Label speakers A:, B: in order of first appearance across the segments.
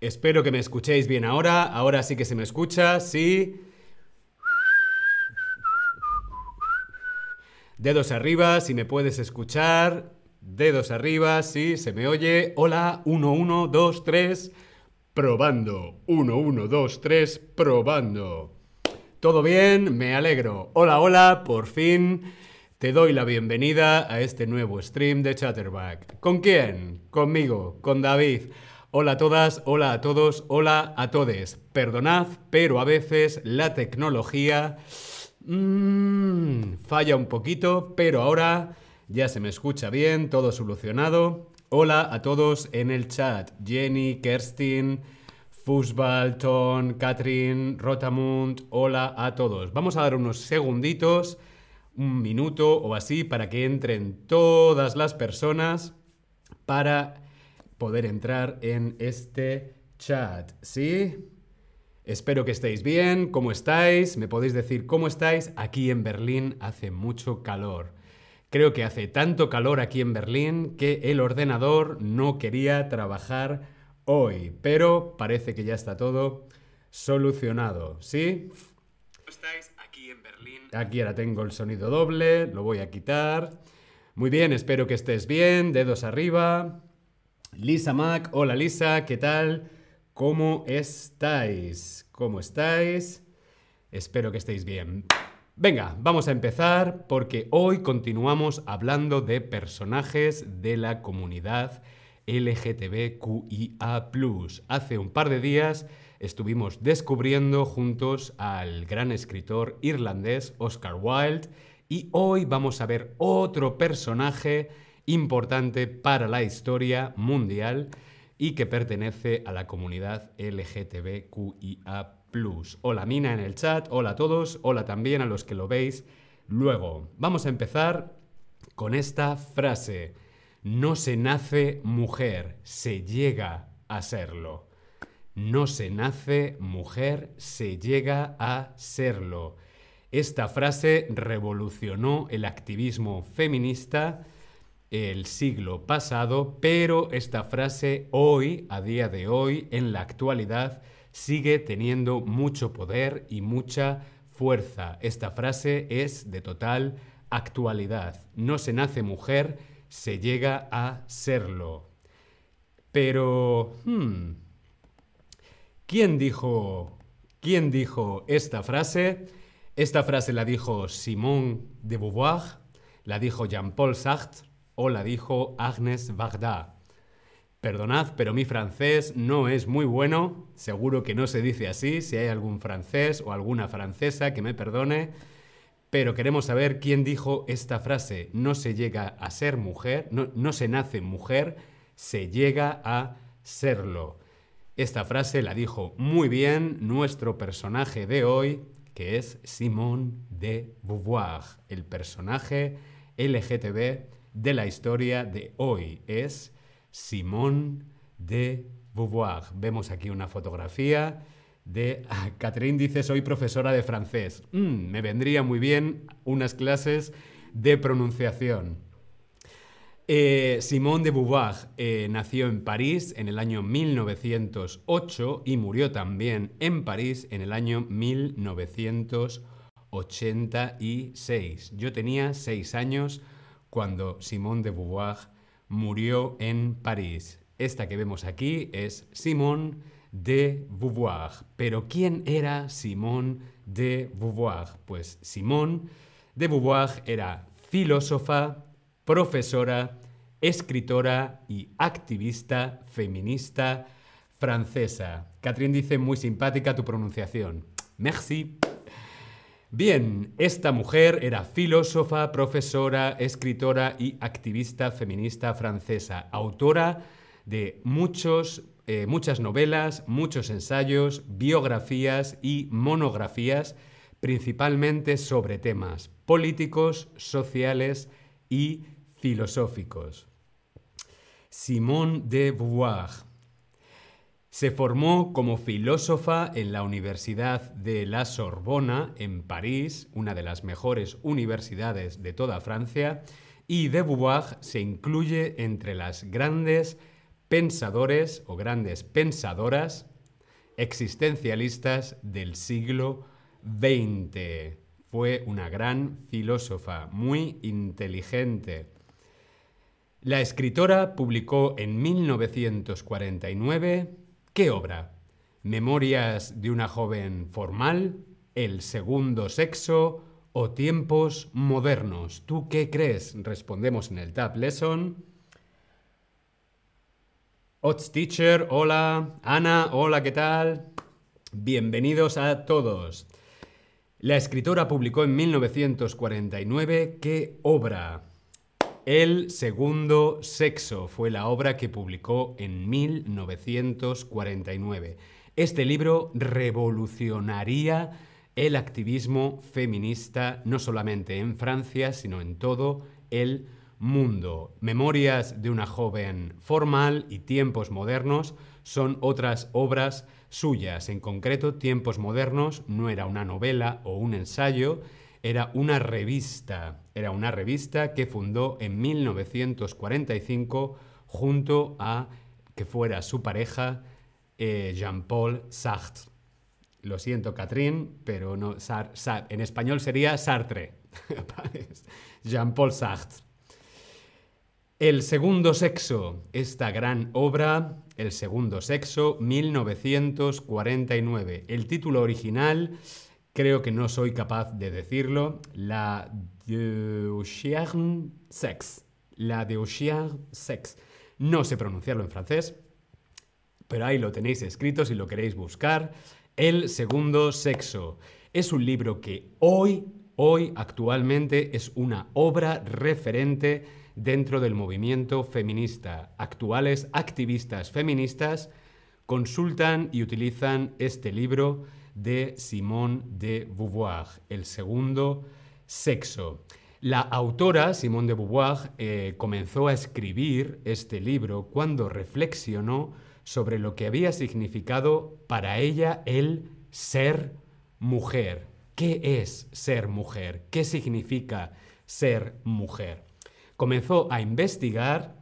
A: Espero que me escuchéis bien ahora. Ahora sí que se me escucha, sí. Dedos arriba si me puedes escuchar. Dedos arriba si se me oye. Hola, 1, 1, 2, 3. Probando. 1, 1, 2, 3. Probando. ¿Todo bien? Me alegro. Hola, hola, por fin. Te doy la bienvenida a este nuevo stream de Chatterback. ¿Con quién? Conmigo, con David. Hola a todas, hola a todos, hola a todes. Perdonad, pero a veces la tecnología mmm, falla un poquito, pero ahora ya se me escucha bien, todo solucionado. Hola a todos en el chat. Jenny, Kerstin, Fußball, Ton, Katrin, Rotamund, hola a todos. Vamos a dar unos segunditos un minuto o así para que entren todas las personas para poder entrar en este chat. ¿Sí? Espero que estéis bien. ¿Cómo estáis? ¿Me podéis decir cómo estáis? Aquí en Berlín hace mucho calor. Creo que hace tanto calor aquí en Berlín que el ordenador no quería trabajar hoy, pero parece que ya está todo solucionado. ¿Sí? ¿Cómo estáis? Aquí ahora tengo el sonido doble, lo voy a quitar. Muy bien, espero que estés bien, dedos arriba. Lisa Mac, hola Lisa, ¿qué tal? ¿Cómo estáis? ¿Cómo estáis? Espero que estéis bien. Venga, vamos a empezar porque hoy continuamos hablando de personajes de la comunidad LGTBQIA. Hace un par de días estuvimos descubriendo juntos al gran escritor irlandés Oscar Wilde y hoy vamos a ver otro personaje importante para la historia mundial y que pertenece a la comunidad LGTBQIA. Hola Mina en el chat, hola a todos, hola también a los que lo veis luego. Vamos a empezar con esta frase. No se nace mujer, se llega a serlo. No se nace mujer, se llega a serlo. Esta frase revolucionó el activismo feminista el siglo pasado, pero esta frase hoy, a día de hoy, en la actualidad, sigue teniendo mucho poder y mucha fuerza. Esta frase es de total actualidad. No se nace mujer, se llega a serlo. Pero... Hmm, ¿Quién dijo, ¿Quién dijo esta frase? Esta frase la dijo Simone de Beauvoir, la dijo Jean-Paul Sartre o la dijo Agnes Varda. Perdonad, pero mi francés no es muy bueno, seguro que no se dice así, si hay algún francés o alguna francesa que me perdone, pero queremos saber quién dijo esta frase. No se llega a ser mujer, no, no se nace mujer, se llega a serlo. Esta frase la dijo muy bien nuestro personaje de hoy, que es Simone de Beauvoir, el personaje LGTB de la historia de hoy. Es Simone de Beauvoir. Vemos aquí una fotografía de... Ah, Catherine dice, soy profesora de francés. Mm, me vendría muy bien unas clases de pronunciación. Eh, Simone de Beauvoir eh, nació en París en el año 1908 y murió también en París en el año 1986. Yo tenía seis años cuando Simone de Beauvoir murió en París. Esta que vemos aquí es Simone de Beauvoir. Pero ¿quién era Simone de Beauvoir? Pues Simone de Beauvoir era filósofa, profesora, escritora y activista feminista francesa. Catherine dice muy simpática tu pronunciación. Merci. Bien, esta mujer era filósofa, profesora, escritora y activista feminista francesa, autora de muchos, eh, muchas novelas, muchos ensayos, biografías y monografías, principalmente sobre temas políticos, sociales y filosóficos. Simone de Beauvoir se formó como filósofa en la Universidad de la Sorbona, en París, una de las mejores universidades de toda Francia, y de Beauvoir se incluye entre las grandes pensadores o grandes pensadoras existencialistas del siglo XX. Fue una gran filósofa, muy inteligente. La escritora publicó en 1949 ¿qué obra? Memorias de una joven formal, El segundo sexo o Tiempos modernos. ¿Tú qué crees? Respondemos en el Tab Lesson. Ots Teacher, hola. Ana, hola, ¿qué tal? Bienvenidos a todos. La escritora publicó en 1949 ¿qué obra? El segundo sexo fue la obra que publicó en 1949. Este libro revolucionaría el activismo feminista no solamente en Francia, sino en todo el mundo. Memorias de una joven formal y Tiempos modernos son otras obras suyas. En concreto, Tiempos modernos no era una novela o un ensayo, era una revista. Era una revista que fundó en 1945 junto a que fuera su pareja eh, Jean-Paul Sartre. Lo siento, Catherine, pero no, en español sería Sartre. Jean-Paul Sartre. El segundo sexo, esta gran obra, El segundo sexo, 1949. El título original, creo que no soy capaz de decirlo, La Deuxième Sex. La Deuxième Sex. No sé pronunciarlo en francés, pero ahí lo tenéis escrito si lo queréis buscar. El segundo sexo. Es un libro que hoy, hoy, actualmente, es una obra referente dentro del movimiento feminista. Actuales activistas feministas consultan y utilizan este libro de Simone de Beauvoir, El segundo sexo. La autora, Simone de Beauvoir, eh, comenzó a escribir este libro cuando reflexionó sobre lo que había significado para ella el ser mujer. ¿Qué es ser mujer? ¿Qué significa ser mujer? comenzó a investigar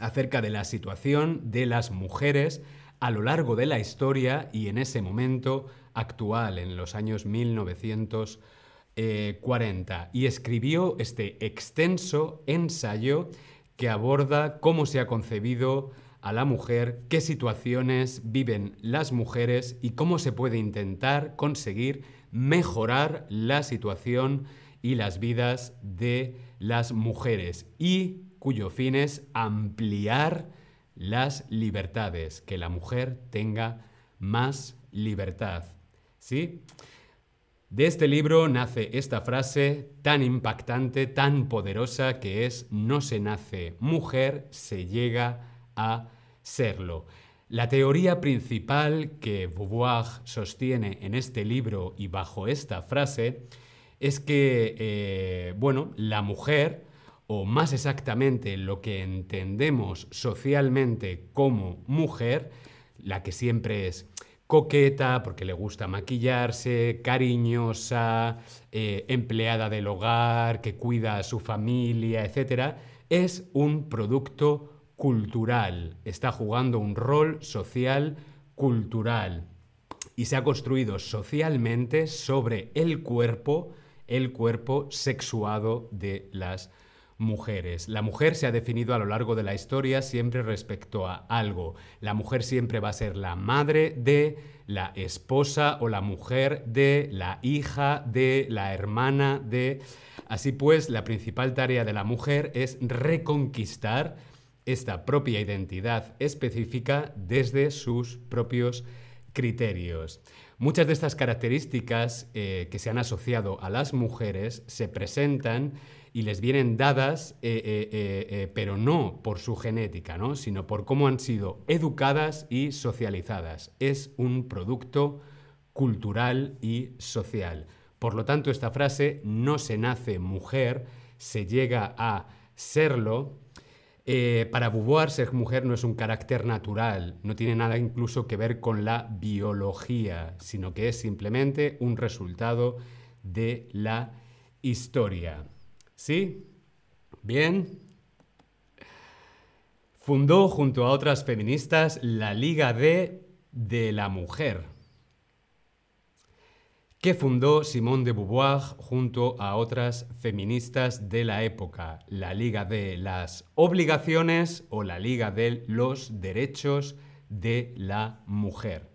A: acerca de la situación de las mujeres a lo largo de la historia y en ese momento actual, en los años 1940, y escribió este extenso ensayo que aborda cómo se ha concebido a la mujer, qué situaciones viven las mujeres y cómo se puede intentar conseguir mejorar la situación y las vidas de las mujeres y cuyo fin es ampliar las libertades, que la mujer tenga más libertad. ¿Sí? De este libro nace esta frase tan impactante, tan poderosa que es no se nace mujer, se llega a serlo. La teoría principal que Beauvoir sostiene en este libro y bajo esta frase es que, eh, bueno, la mujer, o más exactamente lo que entendemos socialmente como mujer, la que siempre es coqueta, porque le gusta maquillarse, cariñosa, eh, empleada del hogar, que cuida a su familia, etc., es un producto cultural, está jugando un rol social cultural y se ha construido socialmente sobre el cuerpo, el cuerpo sexuado de las mujeres. La mujer se ha definido a lo largo de la historia siempre respecto a algo. La mujer siempre va a ser la madre de, la esposa o la mujer de, la hija de, la hermana de. Así pues, la principal tarea de la mujer es reconquistar esta propia identidad específica desde sus propios criterios. Muchas de estas características eh, que se han asociado a las mujeres se presentan y les vienen dadas, eh, eh, pero no por su genética, ¿no? sino por cómo han sido educadas y socializadas. Es un producto cultural y social. Por lo tanto, esta frase, no se nace mujer, se llega a serlo, eh, para Beauvoir, ser mujer no es un carácter natural, no tiene nada incluso que ver con la biología, sino que es simplemente un resultado de la historia. ¿Sí? Bien. Fundó junto a otras feministas la Liga de, de la Mujer, que fundó Simone de Beauvoir junto a otras feministas de la época, la Liga de las Obligaciones o la Liga de los Derechos de la Mujer.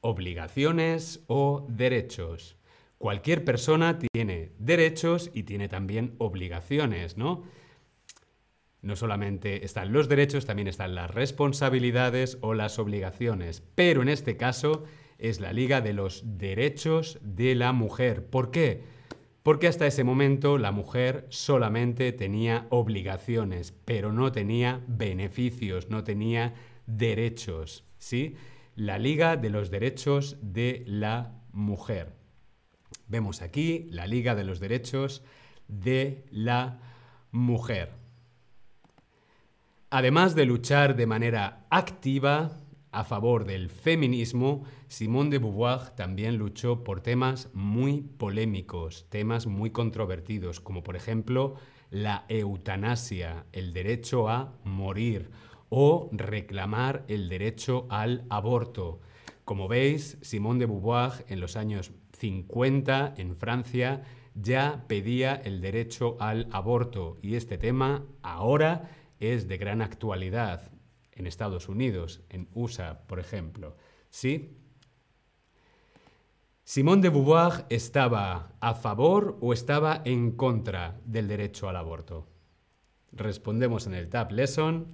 A: Obligaciones o derechos. Cualquier persona tiene derechos y tiene también obligaciones, ¿no? No solamente están los derechos, también están las responsabilidades o las obligaciones. Pero en este caso es la Liga de los Derechos de la Mujer. ¿Por qué? Porque hasta ese momento la mujer solamente tenía obligaciones, pero no tenía beneficios, no tenía derechos. ¿Sí? La Liga de los Derechos de la Mujer. Vemos aquí la Liga de los Derechos de la Mujer. Además de luchar de manera activa a favor del feminismo, Simone de Beauvoir también luchó por temas muy polémicos, temas muy controvertidos, como por ejemplo la eutanasia, el derecho a morir, o reclamar el derecho al aborto. Como veis, Simone de Beauvoir en los años 50 en Francia ya pedía el derecho al aborto y este tema ahora es de gran actualidad en Estados Unidos, en USA, por ejemplo. ¿Sí? Simone de Beauvoir estaba a favor o estaba en contra del derecho al aborto. Respondemos en el Tab Lesson.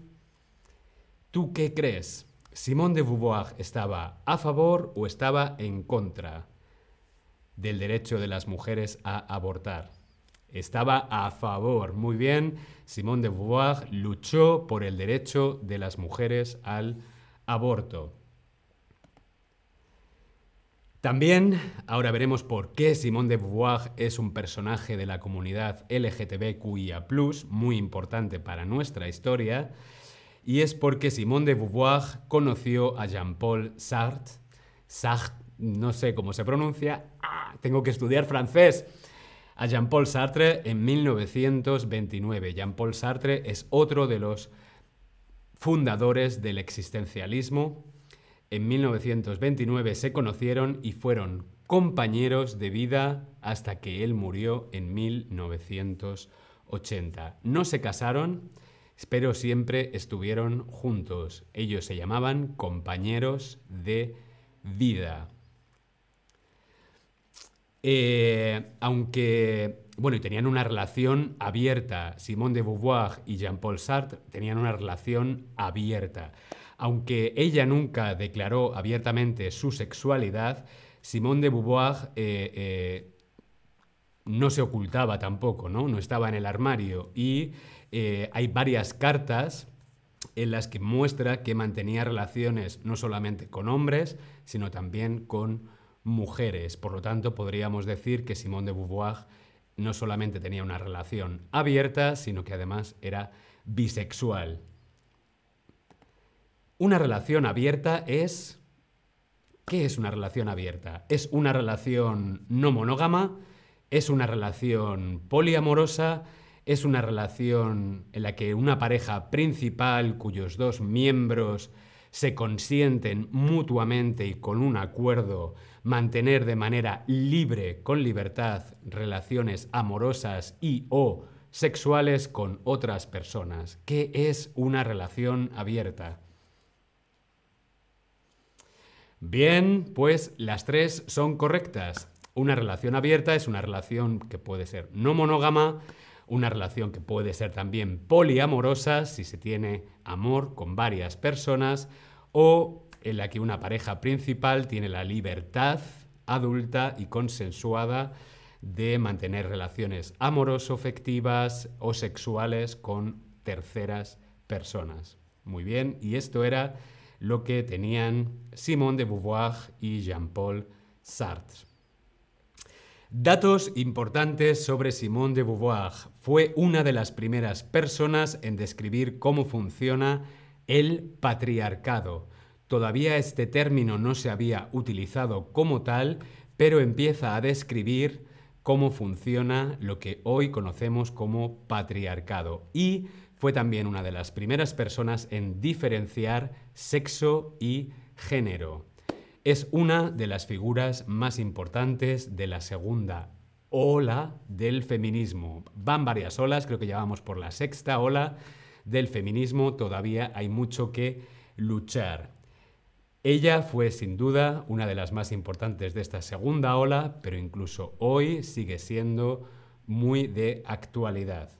A: ¿Tú qué crees? ¿Simone de Beauvoir estaba a favor o estaba en contra del derecho de las mujeres a abortar? Estaba a favor. Muy bien, Simone de Beauvoir luchó por el derecho de las mujeres al aborto. También ahora veremos por qué Simone de Beauvoir es un personaje de la comunidad LGTBQIA, muy importante para nuestra historia, y es porque Simone de Beauvoir conoció a Jean-Paul Sartre. Sartre, no sé cómo se pronuncia, ¡Ah! tengo que estudiar francés a Jean-Paul Sartre en 1929. Jean-Paul Sartre es otro de los fundadores del existencialismo. En 1929 se conocieron y fueron compañeros de vida hasta que él murió en 1980. No se casaron, pero siempre estuvieron juntos. Ellos se llamaban compañeros de vida. Eh, aunque, bueno, tenían una relación abierta. Simone de Beauvoir y Jean-Paul Sartre tenían una relación abierta. Aunque ella nunca declaró abiertamente su sexualidad, Simone de Beauvoir eh, eh, no se ocultaba tampoco, ¿no? No estaba en el armario. Y hay varias cartas en las que muestra que mantenía relaciones no solamente con hombres, sino también con mujeres. Por lo tanto, podríamos decir que Simone de Beauvoir no solamente tenía una relación abierta, sino que además era bisexual. Una relación abierta es... ¿Qué es una relación abierta? ¿Es una relación no monógama? ¿Es una relación poliamorosa? ¿Es una relación en la que una pareja principal cuyos dos miembros se consienten mutuamente y con un acuerdo mantener de manera libre, con libertad, relaciones amorosas y o sexuales con otras personas. ¿Qué es una relación abierta? Bien, pues las tres son correctas. Una relación abierta es una relación que puede ser no monógama, una relación que puede ser también poliamorosa si se tiene amor con varias personas o en la que una pareja principal tiene la libertad adulta y consensuada de mantener relaciones amoroso-afectivas o sexuales con terceras personas. Muy bien, y esto era lo que tenían Simone de Beauvoir y Jean-Paul Sartre. Datos importantes sobre Simone de Beauvoir. Fue una de las primeras personas en describir cómo funciona el patriarcado. Todavía este término no se había utilizado como tal, pero empieza a describir cómo funciona lo que hoy conocemos como patriarcado. Y fue también una de las primeras personas en diferenciar sexo y género. Es una de las figuras más importantes de la segunda ola del feminismo. Van varias olas, creo que ya vamos por la sexta ola del feminismo, todavía hay mucho que luchar. Ella fue sin duda una de las más importantes de esta segunda ola, pero incluso hoy sigue siendo muy de actualidad.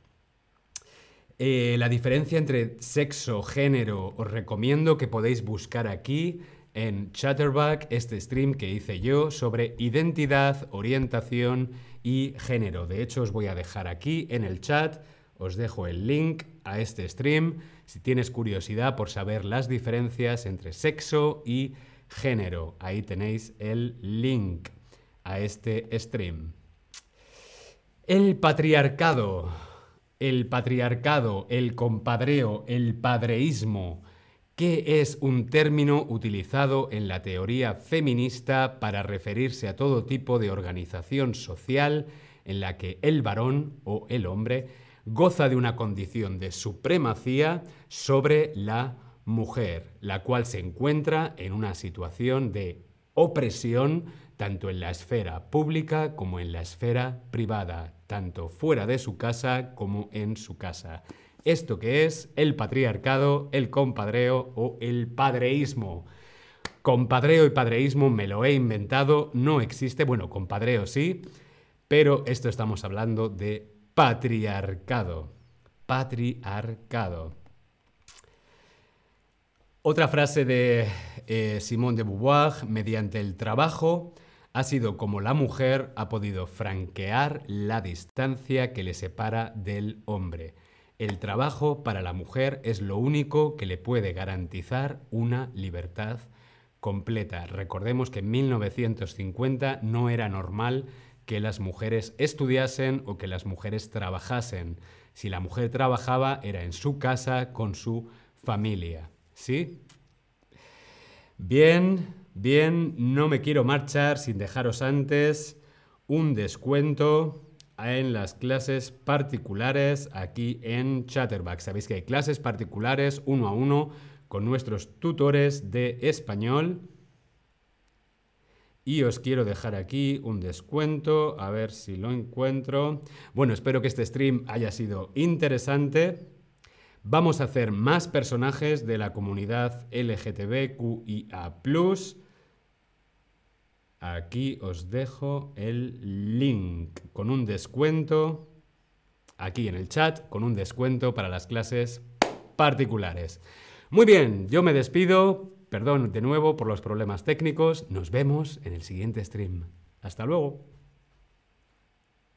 A: Eh, la diferencia entre sexo, género, os recomiendo que podéis buscar aquí en Chatterback este stream que hice yo sobre identidad, orientación y género. De hecho, os voy a dejar aquí en el chat, os dejo el link a este stream si tienes curiosidad por saber las diferencias entre sexo y género. Ahí tenéis el link a este stream. El patriarcado, el patriarcado, el compadreo, el padreísmo, ¿Qué es un término utilizado en la teoría feminista para referirse a todo tipo de organización social en la que el varón o el hombre goza de una condición de supremacía sobre la mujer, la cual se encuentra en una situación de opresión tanto en la esfera pública como en la esfera privada, tanto fuera de su casa como en su casa. Esto que es el patriarcado, el compadreo o el padreísmo. Compadreo y padreísmo me lo he inventado, no existe, bueno, compadreo sí, pero esto estamos hablando de patriarcado. Patriarcado. Otra frase de eh, Simone de Beauvoir, mediante el trabajo, ha sido como la mujer ha podido franquear la distancia que le separa del hombre. El trabajo para la mujer es lo único que le puede garantizar una libertad completa. Recordemos que en 1950 no era normal que las mujeres estudiasen o que las mujeres trabajasen. Si la mujer trabajaba era en su casa con su familia. ¿Sí? Bien, bien, no me quiero marchar sin dejaros antes un descuento en las clases particulares aquí en Chatterback. Sabéis que hay clases particulares uno a uno con nuestros tutores de español y os quiero dejar aquí un descuento, a ver si lo encuentro. Bueno, espero que este stream haya sido interesante. Vamos a hacer más personajes de la comunidad LGTBQIA+. Aquí os dejo el link con un descuento, aquí en el chat, con un descuento para las clases particulares. Muy bien, yo me despido. Perdón de nuevo por los problemas técnicos. Nos vemos en el siguiente stream. Hasta luego.